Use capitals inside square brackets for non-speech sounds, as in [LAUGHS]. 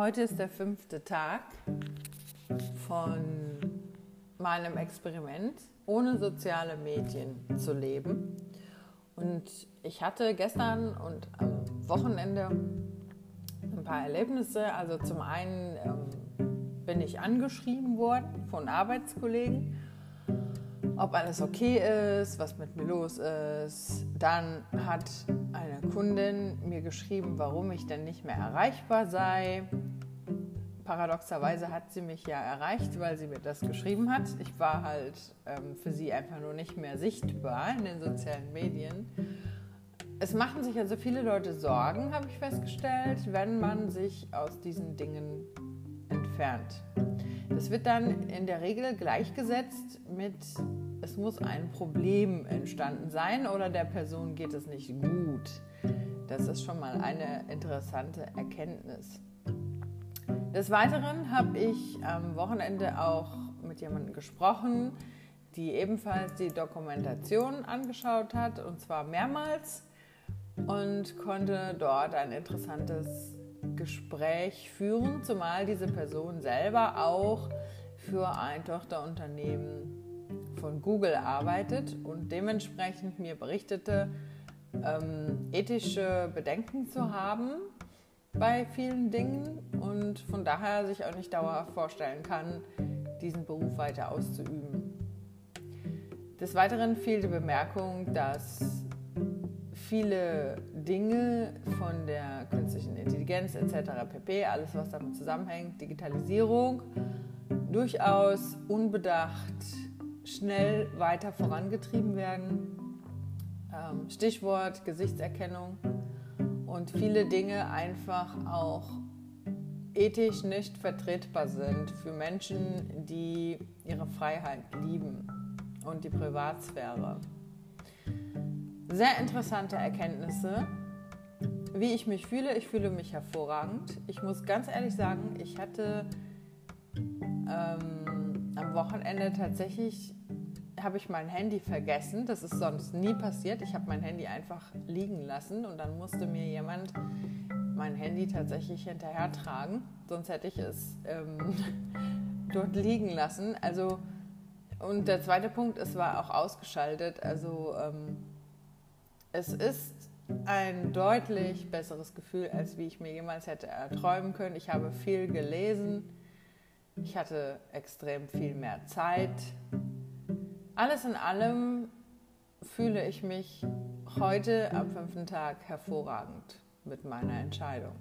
Heute ist der fünfte Tag von meinem Experiment, ohne soziale Medien zu leben. Und ich hatte gestern und am Wochenende ein paar Erlebnisse. Also zum einen ähm, bin ich angeschrieben worden von Arbeitskollegen ob alles okay ist, was mit mir los ist. Dann hat eine Kundin mir geschrieben, warum ich denn nicht mehr erreichbar sei. Paradoxerweise hat sie mich ja erreicht, weil sie mir das geschrieben hat. Ich war halt ähm, für sie einfach nur nicht mehr sichtbar in den sozialen Medien. Es machen sich also viele Leute Sorgen, habe ich festgestellt, wenn man sich aus diesen Dingen entfernt. Das wird dann in der Regel gleichgesetzt mit es muss ein Problem entstanden sein oder der Person geht es nicht gut. Das ist schon mal eine interessante Erkenntnis. Des Weiteren habe ich am Wochenende auch mit jemandem gesprochen, die ebenfalls die Dokumentation angeschaut hat, und zwar mehrmals, und konnte dort ein interessantes Gespräch führen, zumal diese Person selber auch für ein Tochterunternehmen von Google arbeitet und dementsprechend mir berichtete, ähm, ethische Bedenken zu haben bei vielen Dingen und von daher sich auch nicht dauerhaft vorstellen kann, diesen Beruf weiter auszuüben. Des Weiteren fiel die Bemerkung, dass viele Dinge von der künstlichen Intelligenz etc. pp, alles was damit zusammenhängt, Digitalisierung, durchaus unbedacht schnell weiter vorangetrieben werden. Ähm, Stichwort Gesichtserkennung und viele Dinge einfach auch ethisch nicht vertretbar sind für Menschen, die ihre Freiheit lieben und die Privatsphäre. Sehr interessante Erkenntnisse. Wie ich mich fühle, ich fühle mich hervorragend. Ich muss ganz ehrlich sagen, ich hatte ähm, am Wochenende tatsächlich habe ich mein Handy vergessen. Das ist sonst nie passiert. Ich habe mein Handy einfach liegen lassen und dann musste mir jemand mein Handy tatsächlich hinterher tragen. Sonst hätte ich es ähm, [LAUGHS] dort liegen lassen. Also und der zweite Punkt, es war auch ausgeschaltet. Also ähm, es ist ein deutlich besseres Gefühl, als wie ich mir jemals hätte erträumen können. Ich habe viel gelesen. Ich hatte extrem viel mehr Zeit. Alles in allem fühle ich mich heute am fünften Tag hervorragend mit meiner Entscheidung.